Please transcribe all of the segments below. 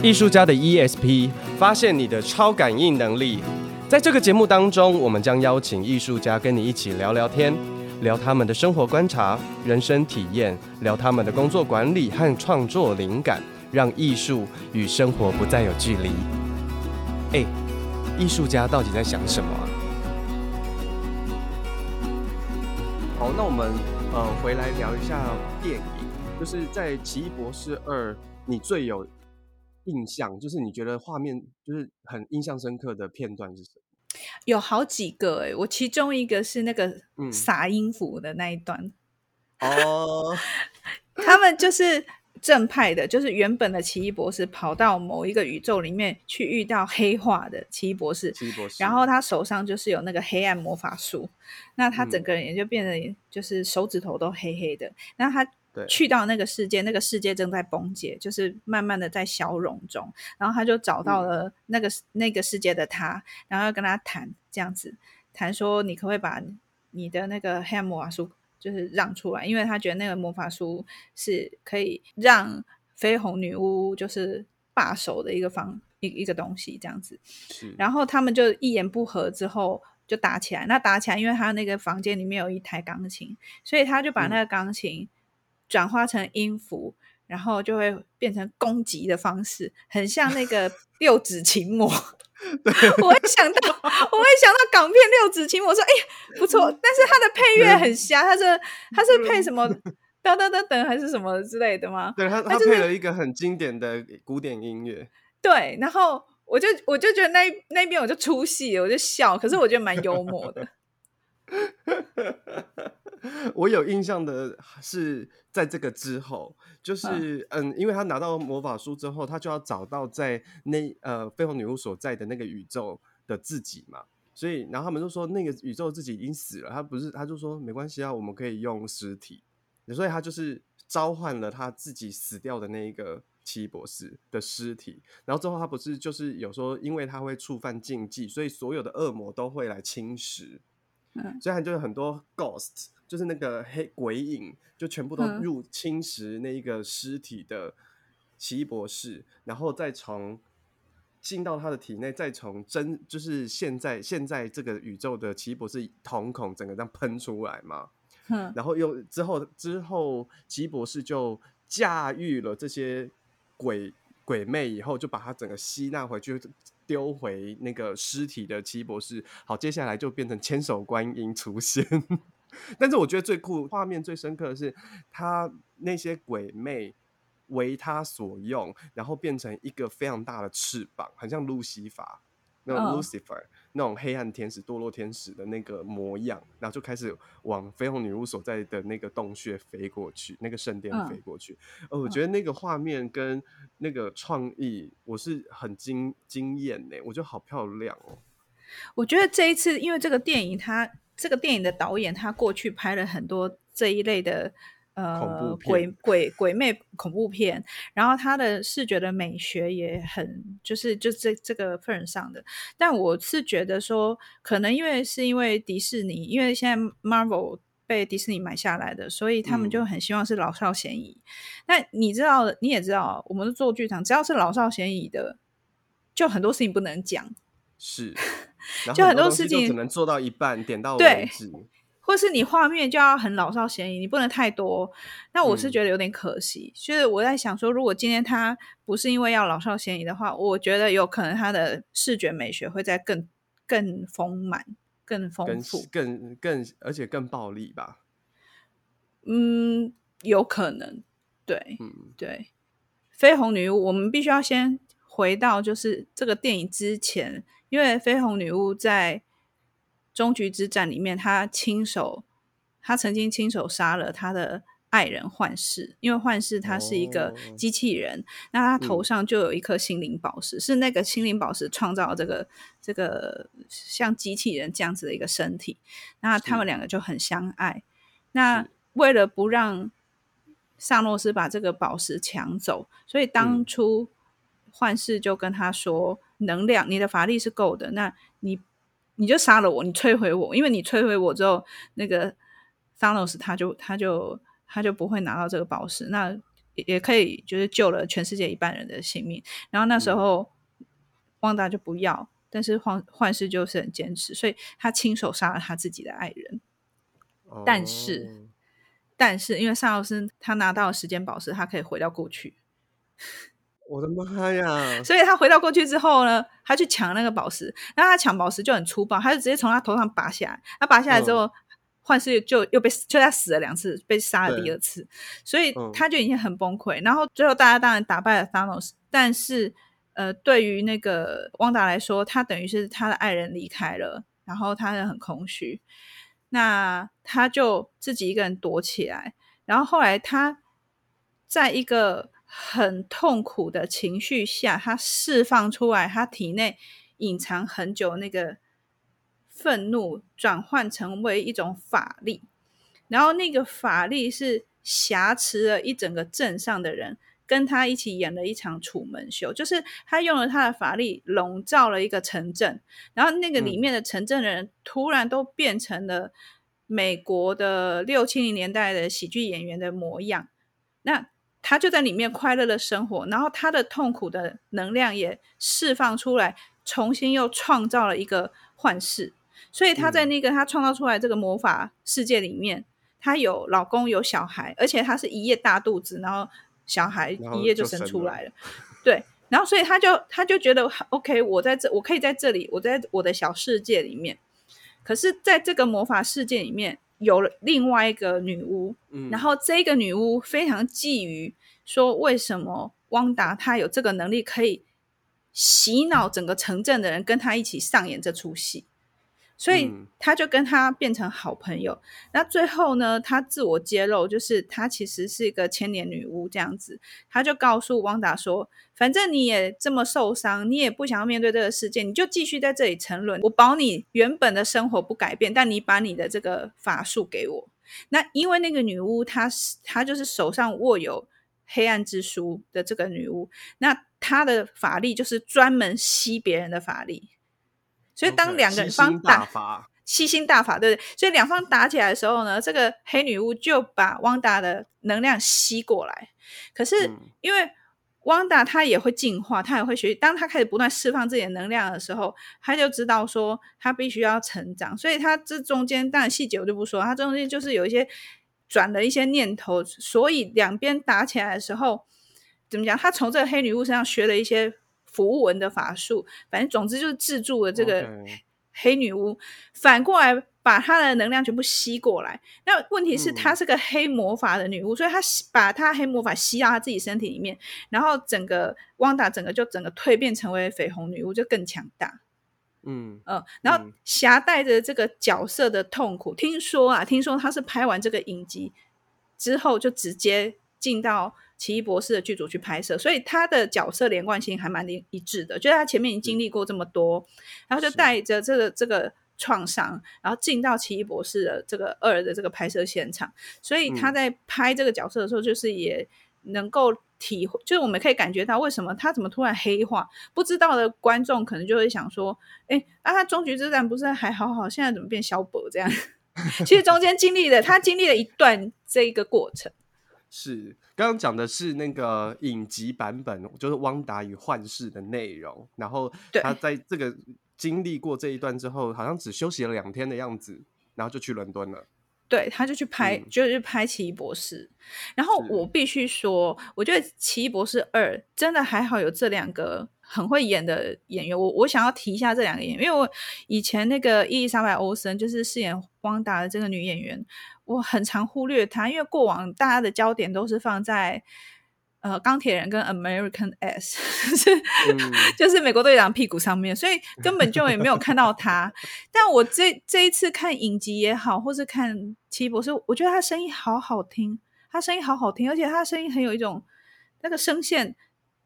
艺术家的 ESP，发现你的超感应能力。在这个节目当中，我们将邀请艺术家跟你一起聊聊天，聊他们的生活观察、人生体验，聊他们的工作管理和创作灵感，让艺术与生活不再有距离。哎，艺术家到底在想什么？好，那我们呃回来聊一下电影，就是在《奇异博士二》，你最有印象，就是你觉得画面就是很印象深刻的片段是什么？有好几个哎，我其中一个是那个撒音符的那一段。哦、嗯，他们就是正派的，就是原本的奇异博士跑到某一个宇宙里面去遇到黑化的奇异博士，奇异博士，然后他手上就是有那个黑暗魔法术，那他整个人也就变得就是手指头都黑黑的，那他。去到那个世界，那个世界正在崩解，就是慢慢的在消融中。然后他就找到了那个、嗯、那个世界的他，然后要跟他谈这样子，谈说你可不可以把你的那个黑暗魔法书就是让出来，因为他觉得那个魔法书是可以让绯红女巫就是罢手的一个方一一个东西这样子。然后他们就一言不合之后就打起来。那打起来，因为他那个房间里面有一台钢琴，所以他就把那个钢琴。嗯转化成音符，然后就会变成攻击的方式，很像那个 六指琴魔。我会想到，我会想到港片六指琴魔，说：“哎呀，不错。”但是它的配乐很瞎，它是它是配什么等等等等还是什么之类的吗？对，它它配了一个很经典的古典音乐。对，然后我就我就觉得那那边我就出戏，我就笑，可是我觉得蛮幽默的。我有印象的是，在这个之后，就是嗯，因为他拿到魔法书之后，他就要找到在那呃绯红女巫所在的那个宇宙的自己嘛，所以然后他们就说那个宇宙自己已经死了，他不是，他就说没关系啊，我们可以用尸体，所以他就是召唤了他自己死掉的那一个奇异博士的尸体，然后之后他不是就是有说，因为他会触犯禁忌，所以所有的恶魔都会来侵蚀。所以他就有很多 ghost，就是那个黑鬼影，就全部都入侵蚀那一个尸体的奇异博士，嗯、然后再从进到他的体内，再从真就是现在现在这个宇宙的奇异博士瞳孔整个这样喷出来嘛，嗯、然后又之后之后奇异博士就驾驭了这些鬼鬼魅以后，就把他整个吸纳回去。丢回那个尸体的奇异博士，好，接下来就变成千手观音出现。但是我觉得最酷、画面最深刻的是，他那些鬼魅为他所用，然后变成一个非常大的翅膀，很像路西法。那种 Lucifer 那种黑暗天使、堕落天使的那个模样，然后就开始往绯红女巫所在的那个洞穴飞过去，那个圣殿飞过去。呃，我觉得那个画面跟那个创意，我是很惊惊艳呢。我觉得好漂亮哦。我觉得这一次，因为这个电影，它这个电影的导演，他过去拍了很多这一类的。呃，鬼鬼鬼魅恐怖片，然后他的视觉的美学也很，就是就这这个份上的。但我是觉得说，可能因为是因为迪士尼，因为现在 Marvel 被迪士尼买下来的，所以他们就很希望是老少咸宜。那、嗯、你知道，你也知道，我们做剧场，只要是老少咸宜的，就很多事情不能讲，是，就很多事情只能做到一半，点到为止。或是你画面就要很老少咸宜，你不能太多。那我是觉得有点可惜。所、嗯、以我在想说，如果今天他不是因为要老少咸宜的话，我觉得有可能他的视觉美学会再更更丰满、更丰富、更更，更而且更暴力吧。嗯，有可能。对，嗯，对。绯红女巫，我们必须要先回到就是这个电影之前，因为绯红女巫在。终局之战里面，他亲手，他曾经亲手杀了他的爱人幻视，因为幻视他是一个机器人，哦、那他头上就有一颗心灵宝石，嗯、是那个心灵宝石创造这个这个像机器人这样子的一个身体，那他们两个就很相爱。那为了不让萨诺斯把这个宝石抢走，所以当初幻视就跟他说：“嗯、能量，你的法力是够的，那你。”你就杀了我，你摧毁我，因为你摧毁我之后，那个 Thanos 他就他就他就不会拿到这个宝石。那也可以就是救了全世界一半人的性命。然后那时候旺达就不要，但是幻幻视就是很坚持，所以他亲手杀了他自己的爱人。哦、但是，但是因为萨诺斯他拿到了时间宝石，他可以回到过去。我的妈呀！所以他回到过去之后呢，他去抢那个宝石，然后他抢宝石就很粗暴，他就直接从他头上拔下来。他拔下来之后，嗯、幻视就又被就他死了两次，被杀了第二次，所以他就已经很崩溃。然后最后大家当然打败了 Thanos，但是呃，对于那个汪达来说，他等于是他的爱人离开了，然后他也很空虚，那他就自己一个人躲起来。然后后来他在一个。很痛苦的情绪下，他释放出来，他体内隐藏很久那个愤怒，转换成为一种法力，然后那个法力是挟持了一整个镇上的人，跟他一起演了一场楚门秀，就是他用了他的法力笼罩了一个城镇，然后那个里面的城镇的人突然都变成了美国的六七零年代的喜剧演员的模样，那。他就在里面快乐的生活，然后他的痛苦的能量也释放出来，重新又创造了一个幻视。所以他在那个他创造出来这个魔法世界里面，他有老公有小孩，而且她是一夜大肚子，然后小孩一夜就生出来了。对，然后所以他就他就觉得 OK，我在这我可以在这里，我在我的小世界里面。可是在这个魔法世界里面。有了另外一个女巫，嗯，然后这个女巫非常觊觎，说为什么汪达她有这个能力，可以洗脑整个城镇的人，跟她一起上演这出戏。所以他就跟他变成好朋友。嗯、那最后呢，他自我揭露，就是他其实是一个千年女巫这样子。他就告诉汪达说：“反正你也这么受伤，你也不想要面对这个世界，你就继续在这里沉沦。我保你原本的生活不改变，但你把你的这个法术给我。那因为那个女巫，她是她就是手上握有黑暗之书的这个女巫，那她的法力就是专门吸别人的法力。”所以当两个人方打吸 星大法，对不对？所以两方打起来的时候呢，这个黑女巫就把汪达的能量吸过来。可是因为汪达他也会进化，他也会学习。当他开始不断释放自己的能量的时候，他就知道说他必须要成长。所以他这中间当然细节我就不说，他中间就是有一些转了一些念头。所以两边打起来的时候，怎么讲？他从这个黑女巫身上学了一些。符文的法术，反正总之就是制住了这个黑女巫.反过来把她的能量全部吸过来。那问题是她是个黑魔法的女巫，嗯、所以她把她黑魔法吸到她自己身体里面，然后整个汪达整个就整个蜕变成为绯红女巫，就更强大。嗯嗯，然后挟带着这个角色的痛苦，听说啊，听说他是拍完这个影集之后就直接进到。奇异博士的剧组去拍摄，所以他的角色连贯性还蛮一致的。就是他前面已经经历过这么多，然后就带着这个这个创伤，然后进到奇异博士的这个二的这个拍摄现场。所以他在拍这个角色的时候，就是也能够体会，就是我们可以感觉到为什么他怎么突然黑化。不知道的观众可能就会想说：“哎，啊，他终局之战不是还好好，现在怎么变萧伯这样？” 其实中间经历了，他经历了一段这一个过程。是，刚刚讲的是那个影集版本，就是汪达与幻视的内容。然后他在这个经历过这一段之后，好像只休息了两天的样子，然后就去伦敦了。对，他就去拍，嗯、就是拍《奇异博士》。然后我必须说，我觉得《奇异博士二》真的还好，有这两个很会演的演员。我我想要提一下这两个演员，因为我以前那个伊丽莎白·欧森就是饰演汪达的这个女演员。我很常忽略她，因为过往大家的焦点都是放在呃钢铁人跟 American S，就是、嗯、就是美国队长屁股上面，所以根本就也没有看到他。但我这这一次看影集也好，或是看奇异博士，我觉得他声音好好听，他声音好好听，而且他声音很有一种那个声线，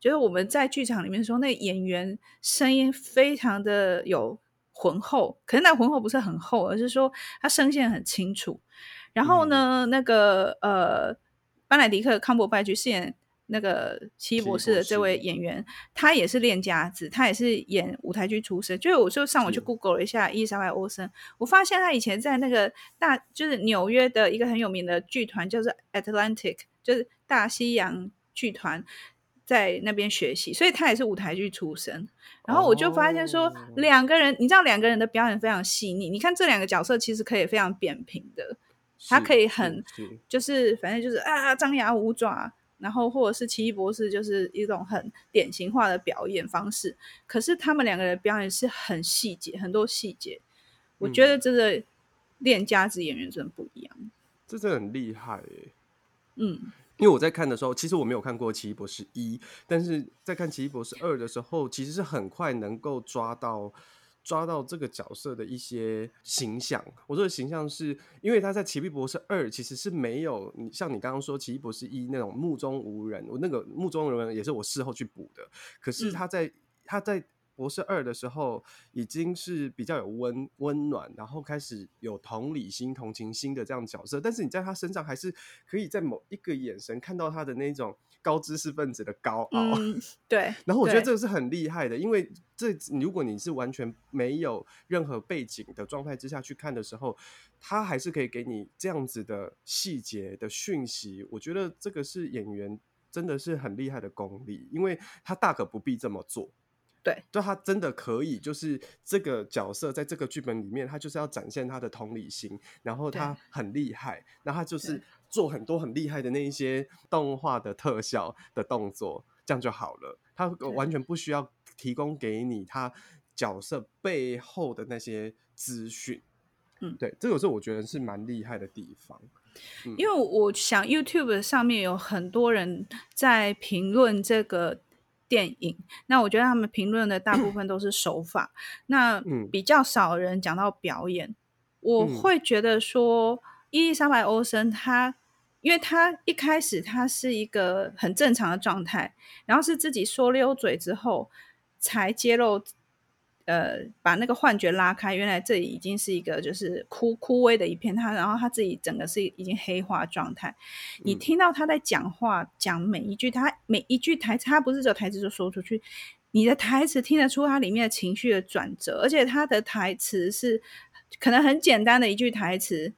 就是我们在剧场里面说那个演员声音非常的有浑厚，可是那浑厚不是很厚，而是说他声线很清楚。然后呢，嗯、那个呃，班乃迪克·康伯拜去饰演那个奇异博士的这位演员，他也是练家子，他也是演舞台剧出身。就是我就上网去 Google 了一下伊丽莎白·欧森，我发现他以前在那个大，就是纽约的一个很有名的剧团，叫做 Atlantic，就是大西洋剧团在那边学习，所以他也是舞台剧出身。然后我就发现说，两个人，你知道两个人的表演非常细腻。你看这两个角色其实可以非常扁平的，他可以很就是反正就是啊张牙舞爪。然后，或者是奇异博士，就是一种很典型化的表演方式。可是他们两个人表演是很细节，很多细节。我觉得这个练家子演员真的不一样，嗯、这真的很厉害耶。嗯，因为我在看的时候，其实我没有看过奇异博士一，但是在看奇异博士二的时候，其实是很快能够抓到。抓到这个角色的一些形象，我说的形象是因为他在《奇异博士二》其实是没有你像你刚刚说《奇异博士一》那种目中无人，我那个目中无人也是我事后去补的。可是他在、嗯、他在博士二的时候已经是比较有温温暖，然后开始有同理心、同情心的这样角色，但是你在他身上还是可以在某一个眼神看到他的那种。高知识分子的高傲，嗯，对。然后我觉得这个是很厉害的，因为这如果你是完全没有任何背景的状态之下去看的时候，他还是可以给你这样子的细节的讯息。我觉得这个是演员真的是很厉害的功力，因为他大可不必这么做。对，就他真的可以，就是这个角色在这个剧本里面，他就是要展现他的同理心，然后他很厉害，那他就是。做很多很厉害的那一些动画的特效的动作，这样就好了。他完全不需要提供给你他角色背后的那些资讯。嗯，对，这个是我觉得是蛮厉害的地方。嗯，因为我想 YouTube 上面有很多人在评论这个电影，那我觉得他们评论的大部分都是手法，那比较少人讲到表演。嗯，我会觉得说伊丽莎白·欧森她。因为他一开始他是一个很正常的状态，然后是自己说溜嘴之后才揭露，呃，把那个幻觉拉开，原来这里已经是一个就是枯枯萎的一片，他然后他自己整个是已经黑化状态。你听到他在讲话，讲每一句，他每一句台词，他不是只有台词就说出去，你的台词听得出他里面的情绪的转折，而且他的台词是可能很简单的一句台词，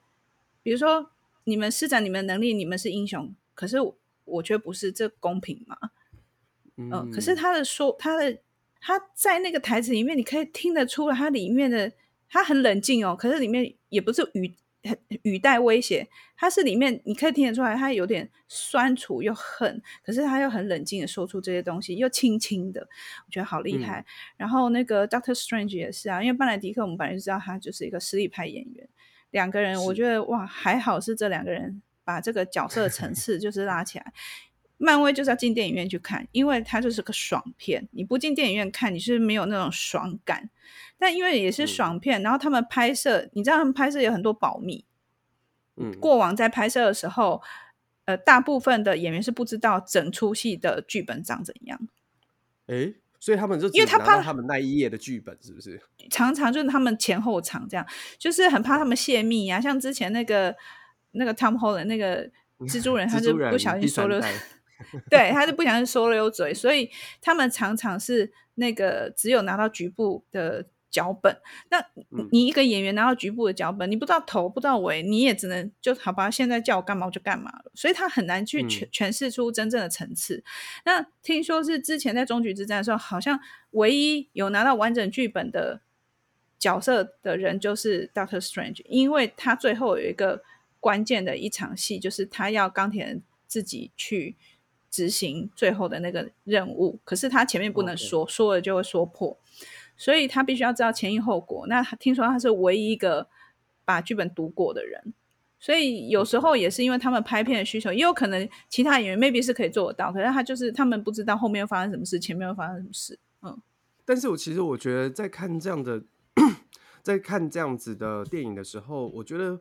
比如说。你们施展你们的能力，你们是英雄。可是我觉得不是，这公平吗？嗯、呃，可是他的说，他的他在那个台词里面，你可以听得出来，他里面的他很冷静哦。可是里面也不是语语带威胁，他是里面你可以听得出来，他有点酸楚又恨，可是他又很冷静的说出这些东西，又轻轻的，我觉得好厉害。嗯、然后那个 Doctor Strange 也是啊，因为班莱迪克我们本来就知道他就是一个实力派演员。两个人，我觉得哇，还好是这两个人把这个角色层 次就是拉起来。漫威就是要进电影院去看，因为它就是个爽片。你不进电影院看，你是没有那种爽感。但因为也是爽片，然后他们拍摄，你知道他们拍摄有很多保密。嗯，过往在拍摄的时候，呃，大部分的演员是不知道整出戏的剧本长怎样。诶所以他们就因为他怕他们那一页的剧本是不是？常常就是他们前后场这样，就是很怕他们泄密啊。像之前那个那个 Tom Holland 那个蜘蛛人，他就不小心说了，对，他是不小心说了有嘴，所以他们常常是那个只有拿到局部的。脚本，那你一个演员拿到局部的脚本，嗯、你不知道头不知道尾，你也只能就好吧。现在叫我干嘛我就干嘛了，所以他很难去诠诠释出真正的层次。嗯、那听说是之前在终局之战的时候，好像唯一有拿到完整剧本的角色的人就是 Doctor Strange，因为他最后有一个关键的一场戏，就是他要钢铁人自己去执行最后的那个任务，可是他前面不能说.说了就会说破。所以他必须要知道前因后果。那听说他是唯一一个把剧本读过的人，所以有时候也是因为他们拍片的需求，也有可能其他演员 maybe 是可以做得到，可是他就是他们不知道后面会发生什么事，前面会发生什么事。嗯，但是我其实我觉得在看这样的，在看这样子的电影的时候，我觉得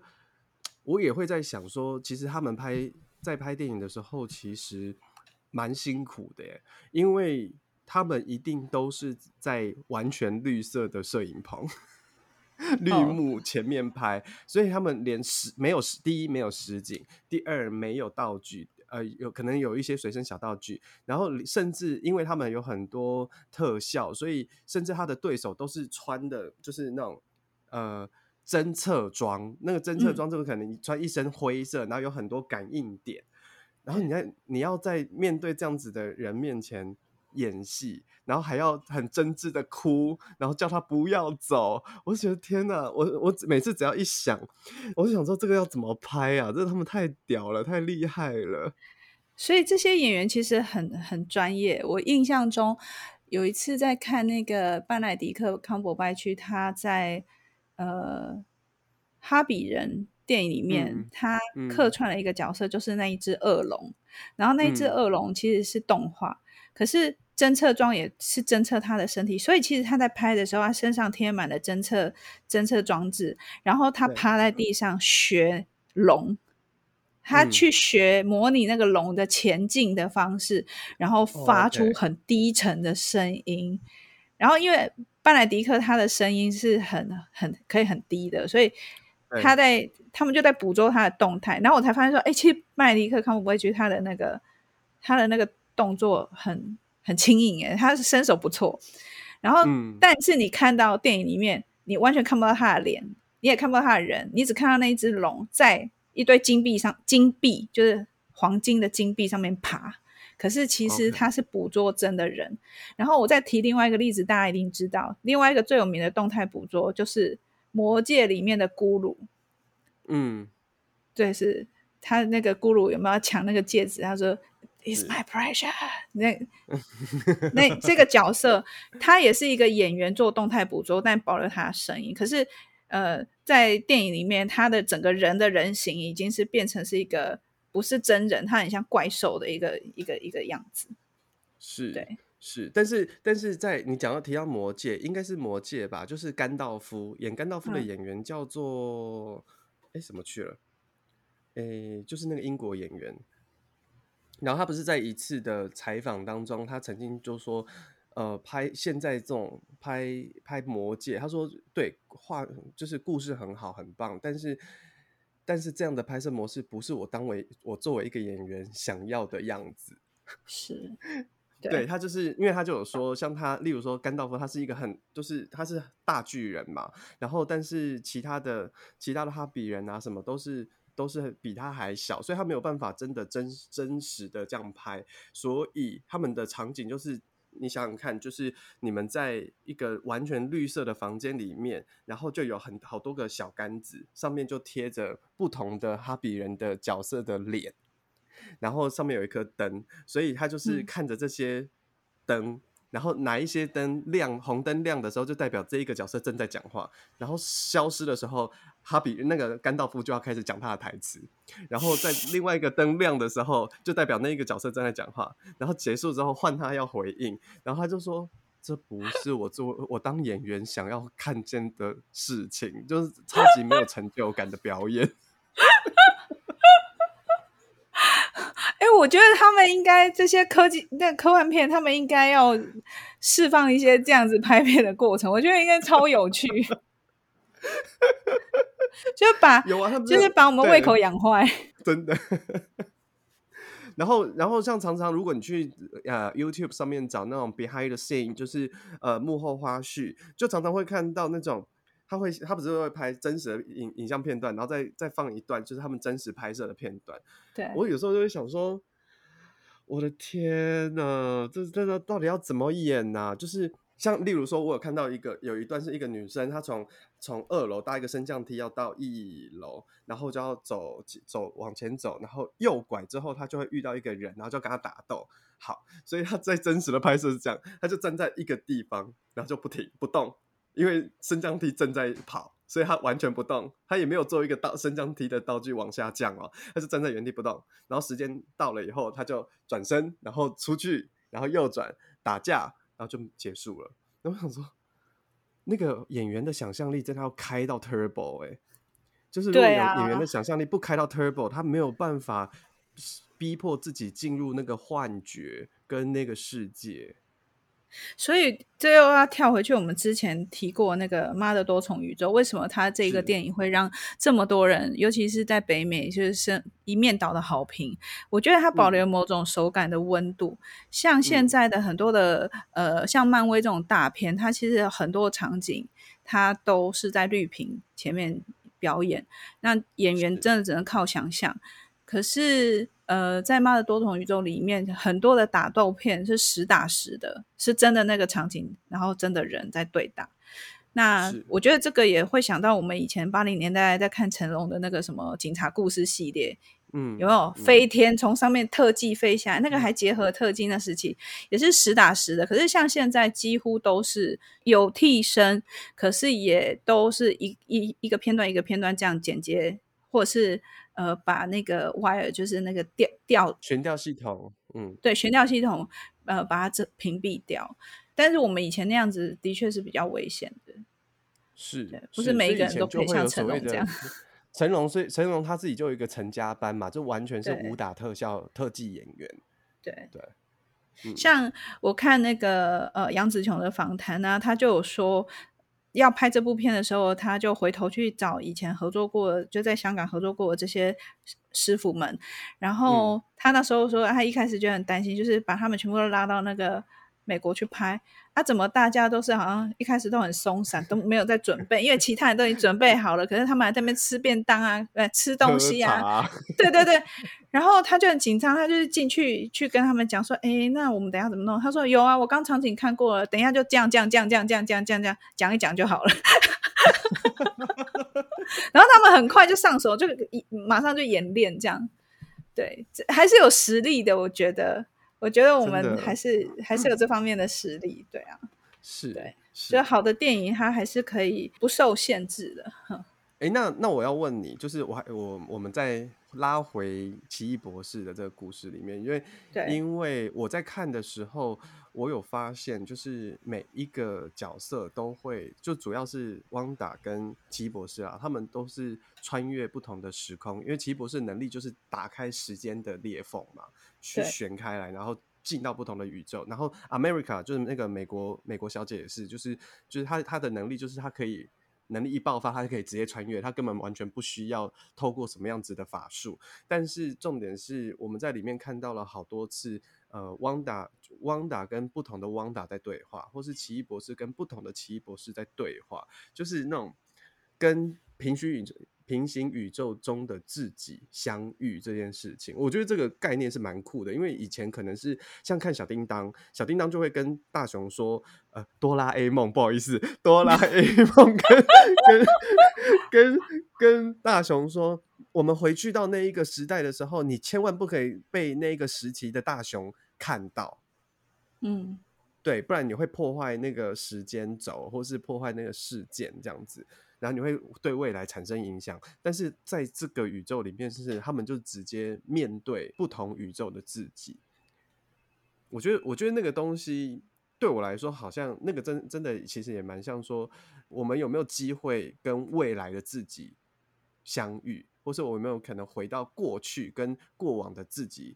我也会在想说，其实他们拍在拍电影的时候，其实蛮辛苦的耶，因为。他们一定都是在完全绿色的摄影棚、绿幕前面拍，oh. 所以他们连实没有实，第一没有实景，第二没有道具，呃，有可能有一些随身小道具，然后甚至因为他们有很多特效，所以甚至他的对手都是穿的，就是那种呃侦测装，那个侦测装这个可能你穿一身灰色，然后有很多感应点。然后你在你要在面对这样子的人面前演戏，然后还要很真挚的哭，然后叫他不要走。我觉得天哪，我我每次只要一想，我就想说这个要怎么拍啊？这他们太屌了，太厉害了。所以这些演员其实很很专业。我印象中有一次在看那个班奈迪克康伯拜区，他在呃哈比人。电影里面，嗯、他客串了一个角色，嗯、就是那一只恶龙。然后那一只恶龙其实是动画，嗯、可是侦测装也是侦测他的身体，所以其实他在拍的时候，他身上贴满了侦测侦测装置。然后他趴在地上学龙，他去学模拟那个龙的前进的方式，嗯、然后发出很低沉的声音。然后因为班莱迪克他的声音是很很可以很低的，所以。他在，他们就在捕捉他的动态，然后我才发现说，哎，其实班乃狄克康伯拜区他的那个他的那个动作很很轻盈，哎，他是身手不错。然后，嗯、但是你看到电影里面，你完全看不到他的脸，你也看不到他的人，你只看到那一只龙在一堆金币上，金币就是黄金的金币上面爬。可是其实他是捕捉真的人。然后我再提另外一个例子，大家一定知道，另外一个最有名的动态捕捉就是。魔戒里面的咕噜，嗯，对，是他那个咕噜有没有抢那个戒指？他说：“It's my pressure。”那那这个角色，他也是一个演员做动态捕捉，但保留他的声音。可是，呃，在电影里面，他的整个人的人形已经是变成是一个不是真人，他很像怪兽的一个一个一个样子。是，对。是，但是但是在你讲到提到魔戒，应该是魔戒吧？就是甘道夫演甘道夫的演员叫做哎、什么去了？哎，就是那个英国演员。然后他不是在一次的采访当中，他曾经就说，呃，拍现在这种拍拍魔戒，他说对，画就是故事很好很棒，但是但是这样的拍摄模式不是我当为我作为一个演员想要的样子。是。对，他就是因为他就有说，像他，例如说甘道夫，他是一个很就是他是大巨人嘛，然后但是其他的其他的哈比人啊什么都是都是比他还小，所以他没有办法真的真真实的这样拍，所以他们的场景就是你想想看，就是你们在一个完全绿色的房间里面，然后就有很好多个小杆子，上面就贴着不同的哈比人的角色的脸。然后上面有一颗灯，所以他就是看着这些灯，嗯、然后哪一些灯亮，红灯亮的时候，就代表这一个角色正在讲话，然后消失的时候，哈比那个甘道夫就要开始讲他的台词，然后在 另外一个灯亮的时候，就代表那一个角色正在讲话，然后结束之后换他要回应，然后他就说：“这不是我做我当演员想要看见的事情，就是超级没有成就感的表演。”哎，我觉得他们应该这些科技那科幻片，他们应该要释放一些这样子拍片的过程，我觉得应该超有趣。就把有啊，就是把我们胃口养坏，真的。然后，然后像常常如果你去呃 YouTube 上面找那种 behind the scene，就是呃幕后花絮，就常常会看到那种。他会，他不是会拍真实的影影像片段，然后再再放一段，就是他们真实拍摄的片段。对，我有时候就会想说，我的天呐，这这个到底要怎么演呐、啊？就是像例如说，我有看到一个有一段是一个女生，她从从二楼搭一个升降梯要到一楼，然后就要走走往前走，然后右拐之后，她就会遇到一个人，然后就跟他打斗。好，所以他在真实的拍摄是这样，他就站在一个地方，然后就不停不动。因为升降梯正在跑，所以他完全不动，他也没有做一个道升降梯的道具往下降哦，他是站在原地不动。然后时间到了以后，他就转身，然后出去，然后右转打架，然后就结束了。那我想说，那个演员的想象力真的要开到 turbo 哎、欸，就是如果演员的想象力不开到 turbo，他没有办法逼迫自己进入那个幻觉跟那个世界。所以这又要跳回去，我们之前提过那个《妈的多重宇宙》，为什么它这个电影会让这么多人，尤其是在北美，就是一面倒的好评？我觉得它保留某种手感的温度，嗯、像现在的很多的、嗯、呃，像漫威这种大片，它其实很多场景它都是在绿屏前面表演，那演员真的只能靠想象。可是呃，在《妈的多重宇宙》里面，很多的打斗片是实打实的，是真的那个场景，然后真的人在对打。那我觉得这个也会想到我们以前八零年代在看成龙的那个什么警察故事系列，嗯，有没有飞天从上面特技飞下来？那个还结合特技，那时期也是实打实的。可是像现在几乎都是有替身，可是也都是一一一个片段一个片段这样剪接，或者是。呃，把那个 wire 就是那个吊吊悬吊系统，嗯，对，悬吊系统，呃，把它这屏蔽掉。但是我们以前那样子的确是比较危险的，是，不是每一个人都可以像 成龙这样。成龙所以成龙他自己就有一个成家班嘛，就完全是武打特效特技演员。对对、嗯，像我看那个呃杨紫琼的访谈呢，他就有说。要拍这部片的时候，他就回头去找以前合作过，就在香港合作过的这些师傅们。然后他那时候说，他一开始就很担心，就是把他们全部都拉到那个美国去拍。啊，怎么大家都是好像一开始都很松散，都没有在准备，因为其他人都已经准备好了，可是他们还在那边吃便当啊，呃，吃东西啊。对对对。然后他就很紧张，他就是进去去跟他们讲说：“哎，那我们等一下怎么弄？”他说：“有啊，我刚场景看过了，等一下就这样这样这样这样这样这样这样这样讲一讲就好了。”然后他们很快就上手，就马上就演练这样。对，还是有实力的，我觉得。我觉得我们还是还是有这方面的实力，对啊，是，对，所以好的电影它还是可以不受限制的。哎，那那我要问你，就是我还我我们在拉回奇异博士的这个故事里面，因为因为我在看的时候，我有发现，就是每一个角色都会，就主要是汪达跟奇异博士啊，他们都是穿越不同的时空，因为奇异博士能力就是打开时间的裂缝嘛，去旋开来，然后进到不同的宇宙。然后 America 就是那个美国美国小姐也是，就是就是她她的能力就是她可以。能力一爆发，他就可以直接穿越，他根本完全不需要透过什么样子的法术。但是重点是，我们在里面看到了好多次，呃，汪达汪达跟不同的汪达在对话，或是奇异博士跟不同的奇异博士在对话，就是那种跟平行宇宙。平行宇宙中的自己相遇这件事情，我觉得这个概念是蛮酷的。因为以前可能是像看小叮当，小叮当就会跟大雄说：“呃，哆啦 A 梦，不好意思，哆啦 A 梦跟跟跟跟大雄说，我们回去到那一个时代的时候，你千万不可以被那个时期的大雄看到。”嗯，对，不然你会破坏那个时间轴，或是破坏那个事件这样子。然后你会对未来产生影响，但是在这个宇宙里面，是他们就直接面对不同宇宙的自己。我觉得，我觉得那个东西对我来说，好像那个真真的其实也蛮像说，我们有没有机会跟未来的自己相遇，或是我有没有可能回到过去跟过往的自己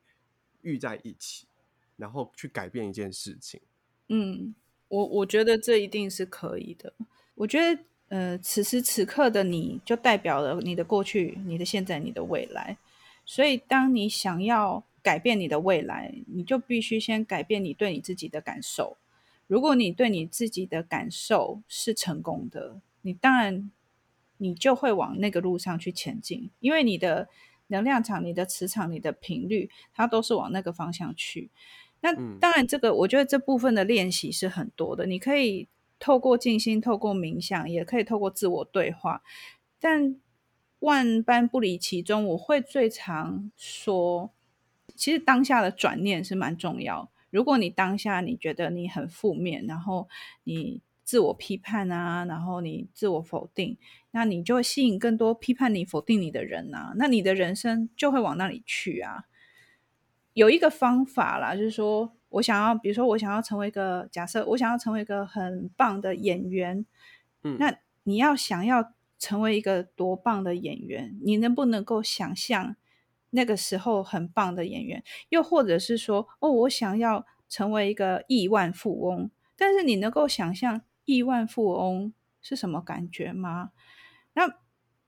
遇在一起，然后去改变一件事情。嗯，我我觉得这一定是可以的。我觉得。呃，此时此刻的你就代表了你的过去、你的现在、你的未来。所以，当你想要改变你的未来，你就必须先改变你对你自己的感受。如果你对你自己的感受是成功的，你当然你就会往那个路上去前进，因为你的能量场、你的磁场、你的频率，它都是往那个方向去。那当然，这个我觉得这部分的练习是很多的，你可以。透过静心，透过冥想，也可以透过自我对话，但万般不离其中。我会最常说，其实当下的转念是蛮重要。如果你当下你觉得你很负面，然后你自我批判啊，然后你自我否定，那你就会吸引更多批判你、否定你的人啊，那你的人生就会往那里去啊。有一个方法啦，就是说。我想要，比如说，我想要成为一个假设，我想要成为一个很棒的演员。嗯，那你要想要成为一个多棒的演员，你能不能够想象那个时候很棒的演员？又或者是说，哦，我想要成为一个亿万富翁，但是你能够想象亿万富翁是什么感觉吗？那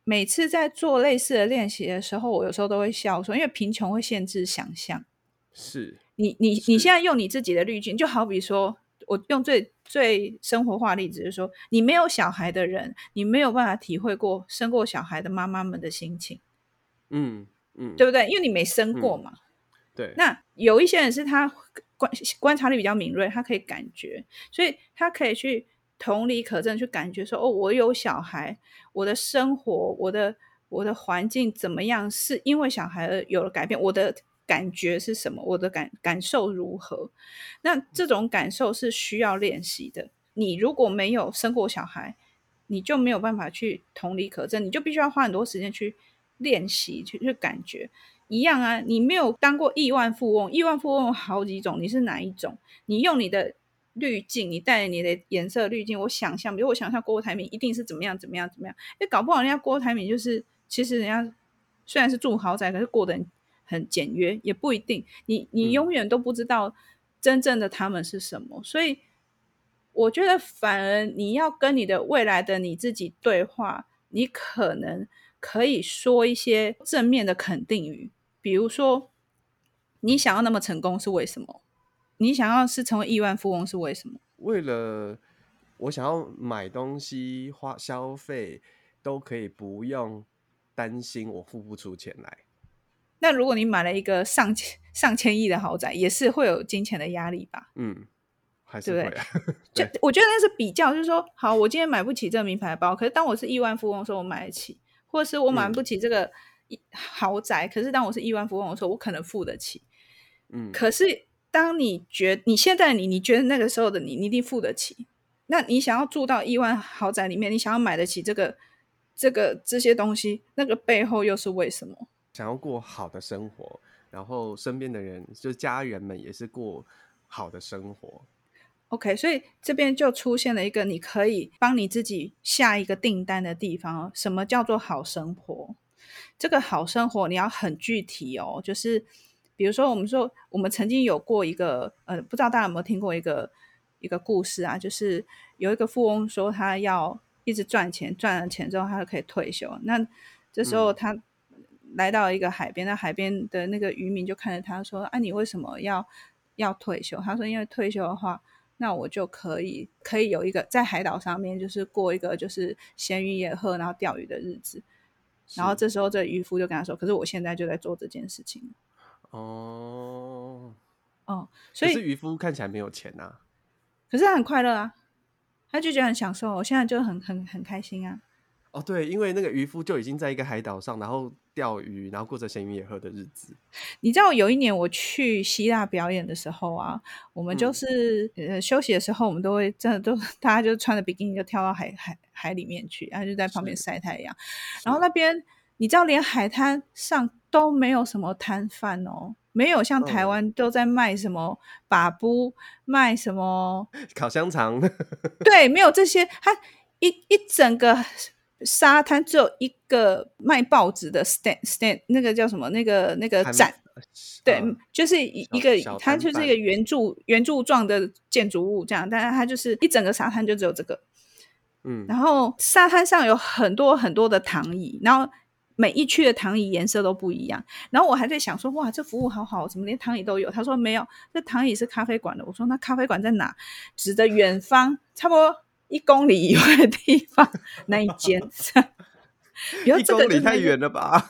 每次在做类似的练习的时候，我有时候都会笑说，因为贫穷会限制想象。是。你你你现在用你自己的滤镜，就好比说，我用最最生活化例子，就是说，你没有小孩的人，你没有办法体会过生过小孩的妈妈们的心情，嗯嗯，对不对？因为你没生过嘛，对。那有一些人是他观观察力比较敏锐，他可以感觉，所以他可以去同理可证，去感觉说，哦，我有小孩，我的生活，我的我的环境怎么样，是因为小孩而有了改变，我的感觉是什么，我的感感受如何？那这种感受是需要练习的。你如果没有生过小孩，你就没有办法去同理可证，你就必须要花很多时间去练习，去去感觉。一样啊，你没有当过亿万富翁，亿万富翁有好几种，你是哪一种？你用你的滤镜，你带着你的颜色滤镜，我想象，比如我想象郭台铭一定是怎么样怎么样怎么样，哎，搞不好人家郭台铭就是，其实人家虽然是住豪宅，可是过得很很简约，也不一定。你你永远都不知道真正的他们是什么，嗯、所以我觉得反而你要跟你的未来的你自己对话，你可能可以说一些正面的肯定语。比如说，你想要那么成功是为什么？你想要是成为亿万富翁是为什么？为了我想要买东西花消费都可以不用担心我付不出钱来。那如果你买了一个上千上千亿的豪宅，也是会有金钱的压力吧？嗯，还是会啊。对，就我觉得那是比较，就是说，好，我今天买不起这个名牌包，可是当我是亿万富翁的时候，我买得起，或者是我买不起这个。嗯豪宅，可是当我是亿万富翁的时候，我可能付得起。嗯，可是当你觉你现在你你觉得那个时候的你，你一定付得起。那你想要住到亿万豪宅里面，你想要买得起这个这个这些东西，那个背后又是为什么？想要过好的生活，然后身边的人，就家人们也是过好的生活。OK，所以这边就出现了一个你可以帮你自己下一个订单的地方哦。什么叫做好生活？这个好生活你要很具体哦，就是比如说，我们说我们曾经有过一个呃，不知道大家有没有听过一个一个故事啊？就是有一个富翁说他要一直赚钱，赚了钱之后他就可以退休。那这时候他来到一个海边，那海边的那个渔民就看着他说：“啊，你为什么要要退休？”他说：“因为退休的话，那我就可以可以有一个在海岛上面，就是过一个就是闲云野鹤，然后钓鱼的日子。”然后这时候，这渔夫就跟他说：“可是我现在就在做这件事情。”哦，哦，所以渔夫看起来没有钱啊，可是他很快乐啊，他就觉得很享受。我现在就很很很开心啊。哦，对，因为那个渔夫就已经在一个海岛上，然后钓鱼，然后过着闲云野鹤的日子。你知道有一年我去希腊表演的时候啊，我们就是、嗯、呃休息的时候，我们都会真的都大家就穿着比基尼就跳到海海海里面去，然后就在旁边晒太阳。然后那边你知道连海滩上都没有什么摊贩哦，没有像台湾都在卖什么把布、嗯，卖什么烤香肠，对，没有这些，它一一整个。沙滩只有一个卖报纸的 stand stand，那个叫什么？那个那个展，对，就是一一个，它就是一个圆柱圆柱状的建筑物这样，但是它就是一整个沙滩就只有这个，嗯，然后沙滩上有很多很多的躺椅，然后每一区的躺椅颜色都不一样，然后我还在想说，哇，这服务好好，怎么连躺椅都有？他说没有，这躺椅是咖啡馆的。我说那咖啡馆在哪？指着远方，差不多。一公里以外的地方，那一间，比如这个一公里太远了吧？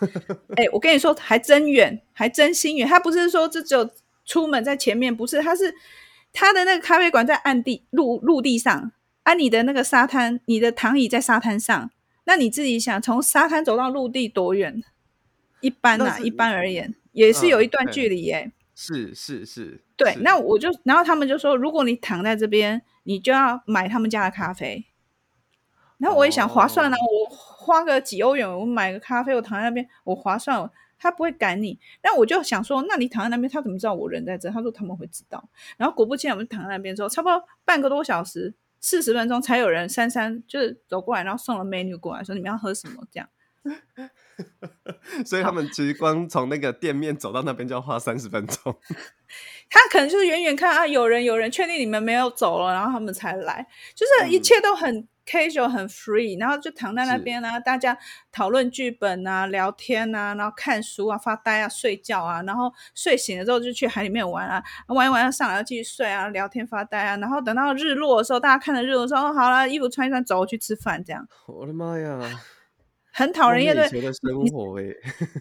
哎、欸，我跟你说，还真远，还真心远。他不是说这只有出门在前面，不是，他是他的那个咖啡馆在暗地陆陆地上，啊，你的那个沙滩，你的躺椅在沙滩上，那你自己想，从沙滩走到陆地多远？一般啊，一般而言，也是有一段距离耶。是是是，对。那我就，然后他们就说，如果你躺在这边。你就要买他们家的咖啡，然后我也想划算啊，oh. 我花个几欧元，我买个咖啡，我躺在那边，我划算，他不会赶你。但我就想说，那你躺在那边，他怎么知道我人在这？他说他们会知道。然后果不其然，我们躺在那边之后，差不多半个多小时，四十分钟才有人姗姗就是走过来，然后送了 menu 过来，说你们要喝什么这样。所以他们其实光从那个店面走到那边就要花三十分钟。他可能就是远远看啊，有人有人，确定你们没有走了，然后他们才来。就是一切都很 casual，很 free，然后就躺在那边啊，大家讨论剧本啊，聊天啊，然后看书啊，发呆啊，睡觉啊，然后睡醒了之后就去海里面玩啊，玩一玩要上来要继续睡啊，聊天发呆啊，然后等到日落的时候，大家看着日落说，哦，好了，衣服穿一穿，走去吃饭，这样。我的妈呀！很讨人厌的生活哎，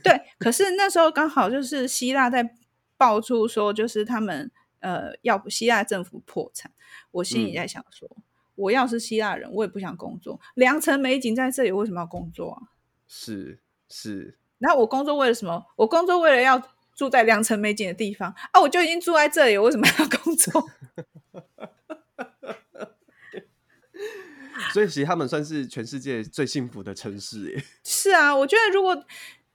对。可是那时候刚好就是希腊在爆出说，就是他们呃要希腊政府破产，我心里在想说，嗯、我要是希腊人，我也不想工作。良辰美景在这里，为什么要工作啊？是是。那我工作为了什么？我工作为了要住在良辰美景的地方啊！我就已经住在这里，我为什么要工作？所以其实他们算是全世界最幸福的城市耶。是啊，我觉得如果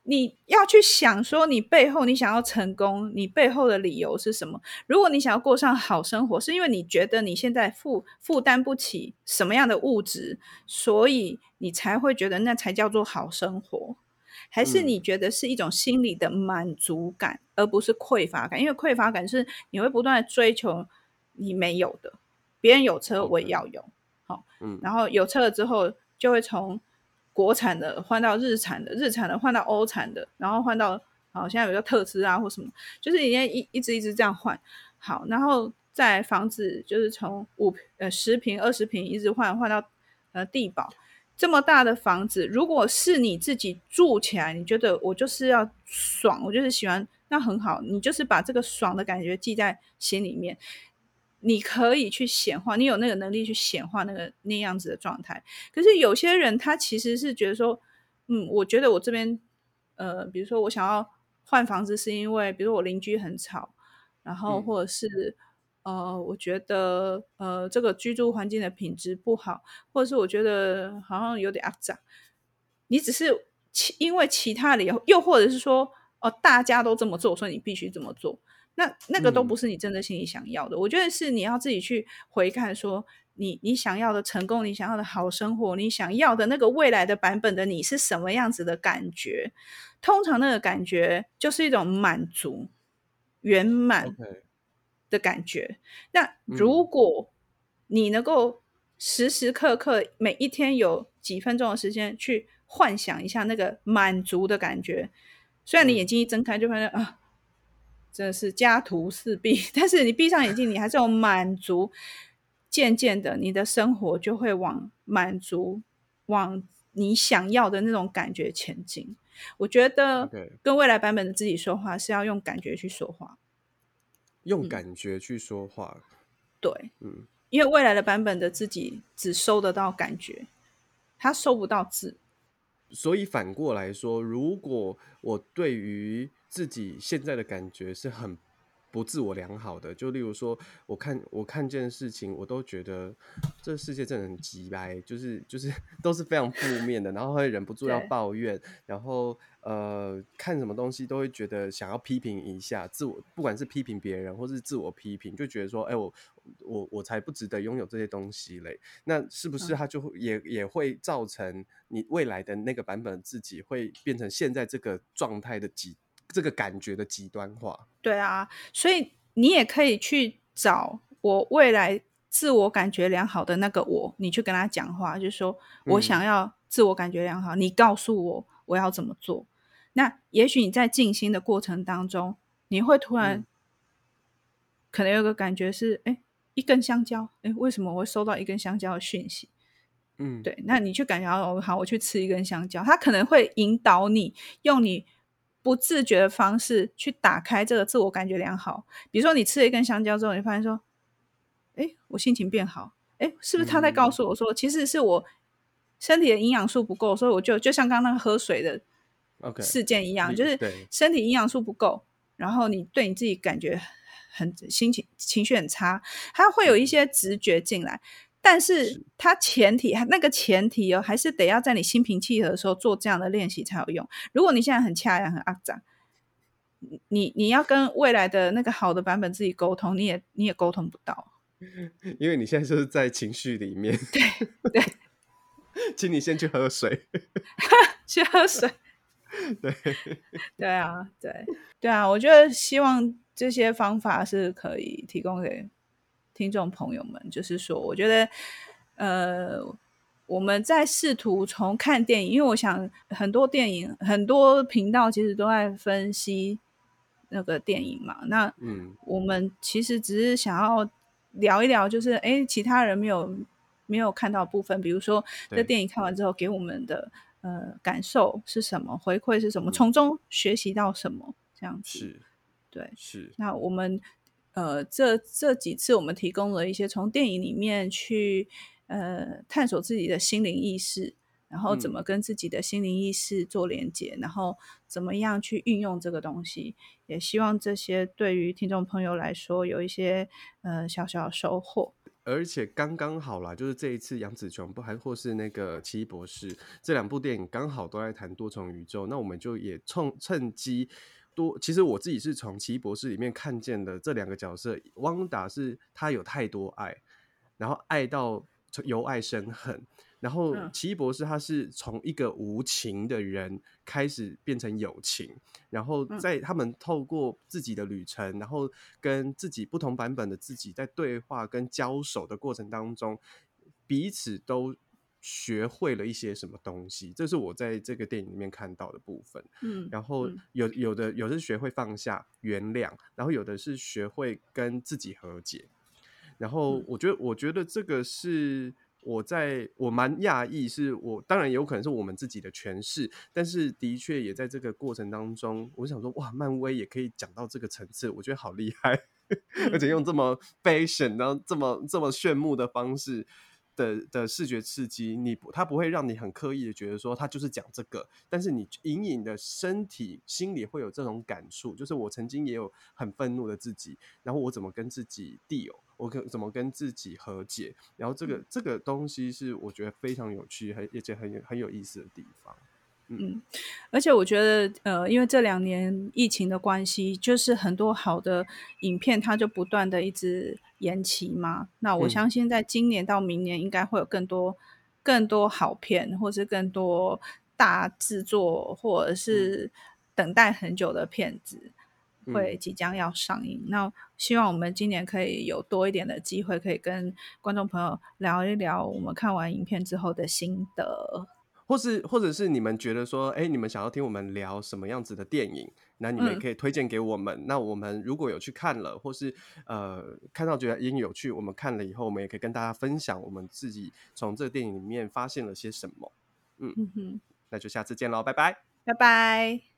你要去想说你背后你想要成功，你背后的理由是什么？如果你想要过上好生活，是因为你觉得你现在负负担不起什么样的物质，所以你才会觉得那才叫做好生活，还是你觉得是一种心理的满足感，嗯、而不是匮乏感？因为匮乏感是你会不断的追求你没有的，别人有车我也要有。嗯，然后有车了之后，就会从国产的换到日产的，日产的换到欧产的，然后换到好，现在有个特斯拉或什么，就是已经一一直一直这样换。好，然后在房子就是从五呃十平二十平一直换换到呃地堡，这么大的房子，如果是你自己住起来，你觉得我就是要爽，我就是喜欢，那很好，你就是把这个爽的感觉记在心里面。你可以去显化，你有那个能力去显化那个那样子的状态。可是有些人他其实是觉得说，嗯，我觉得我这边，呃，比如说我想要换房子，是因为比如说我邻居很吵，然后或者是、嗯、呃，我觉得呃这个居住环境的品质不好，或者是我觉得好像有点肮脏。你只是其因为其他理由，又或者是说哦、呃、大家都这么做，所以你必须这么做。那那个都不是你真的心里想要的，嗯，我觉得是你要自己去回看，说你你想要的成功，你想要的好生活，你想要的那个未来的版本的你是什么样子的感觉？通常那个感觉就是一种满足、圆满的感觉。那如果你能够时时刻刻每一天有几分钟的时间去幻想一下那个满足的感觉，虽然你眼睛一睁开就发现啊。真的是家徒四壁，但是你闭上眼睛，你还是有满足。渐渐的，你的生活就会往满足、往你想要的那种感觉前进。我觉得跟未来版本的自己说话，是要用感觉去说话，用感觉去说话。嗯、对，嗯，因为未来的版本的自己只收得到感觉，他收不到字。所以反过来说，如果我对于自己现在的感觉是很不自我良好的，就例如说，我看我看见事情，我都觉得这世界真的很鸡掰，就是就是 都是非常负面的，然后会忍不住要抱怨，然后呃看什么东西都会觉得想要批评一下自我，不管是批评别人或是自我批评，就觉得说，哎，我我我才不值得拥有这些东西嘞。那是不是他就会也也会造成你未来的那个版本自己会变成现在这个状态的极？这个感觉的极端化，对啊，所以你也可以去找我未来自我感觉良好的那个我，你去跟他讲话，就是说我想要自我感觉良好，嗯，你告诉我我要怎么做。那也许你在静心的过程当中，你会突然，嗯，可能有个感觉是，哎，一根香蕉，哎，为什么我会收到一根香蕉的讯息？嗯，对，那你去感觉哦，好，我去吃一根香蕉，它可能会引导你用你。不自觉的方式去打开这个自我感觉良好，比如说你吃了一根香蕉之后，你发现说，哎，我心情变好，哎，是不是他在告诉我说，嗯、其实是我身体的营养素不够，所以我就就像刚刚那个喝水的事件一样，okay, 就是身体营养素不够，然后你对你自己感觉很心情情绪很差，它会有一些直觉进来。但是它前提，那个前提哦，还是得要在你心平气和的时候做这样的练习才有用。如果你现在很恰然，很阿杂，你你要跟未来的那个好的版本自己沟通，你也你也沟通不到，因为你现在就是在情绪里面。对对，请你先去喝水，去喝水。对对啊，对对啊，我觉得希望这些方法是可以提供给。听众朋友们，就是说，我觉得，呃，我们在试图从看电影，因为我想很多电影、很多频道其实都在分析那个电影嘛。那，嗯，我们其实只是想要聊一聊，就是，哎，其他人没有没有看到部分，比如说，这电影看完之后给我们的呃感受是什么，回馈是什么，从中学习到什么，这样子。是。对，是。那我们呃，这这几次我们提供了一些从电影里面去呃探索自己的心灵意识，然后怎么跟自己的心灵意识做连接，嗯、然后怎么样去运用这个东西，也希望这些对于听众朋友来说有一些呃小小的收获。而且刚刚好啦，就是这一次杨紫琼不还或是那个奇异博士这两部电影刚好都在谈多重宇宙，那我们就也趁趁机多。其实我自己是从奇异博士里面看见的这两个角色，汪达是他有太多爱，然后爱到由爱生恨。然后奇异博士他是从一个无情的人开始变成有情，然后在他们透过自己的旅程，然后跟自己不同版本的自己在对话跟交手的过程当中，彼此都学会了一些什么东西，这是我在这个电影里面看到的部分。嗯，然后有有的有的是学会放下原谅，然后有的是学会跟自己和解，然后我觉得我觉得这个是。我在我蛮讶异，是我当然有可能是我们自己的诠释，但是的确也在这个过程当中，我想说哇，漫威也可以讲到这个层次，我觉得好厉害，而且用这么 fashion，然后这么这么炫目的方式。的的视觉刺激，你不，它不会让你很刻意的觉得说他就是讲这个，但是你隐隐的身体心里会有这种感触，就是我曾经也有很愤怒的自己，然后我怎么跟自己 deal，我跟怎么跟自己和解，然后这个这个东西是我觉得非常有趣，很而且很有很有意思的地方。嗯，而且我觉得，呃，因为这两年疫情的关系，就是很多好的影片，它就不断的一直延期嘛。那我相信，在今年到明年，应该会有更多、嗯、更多好片，或是更多大制作，或者是等待很久的片子，会即将要上映。嗯、那希望我们今年可以有多一点的机会，可以跟观众朋友聊一聊我们看完影片之后的心得。或是，或者是你们觉得说，哎、欸，你们想要听我们聊什么样子的电影？那你们也可以推荐给我们。嗯、那我们如果有去看了，或是呃看到觉得也有趣，我们看了以后，我们也可以跟大家分享我们自己从这个电影里面发现了些什么。嗯嗯哼，那就下次见喽，拜拜，拜拜。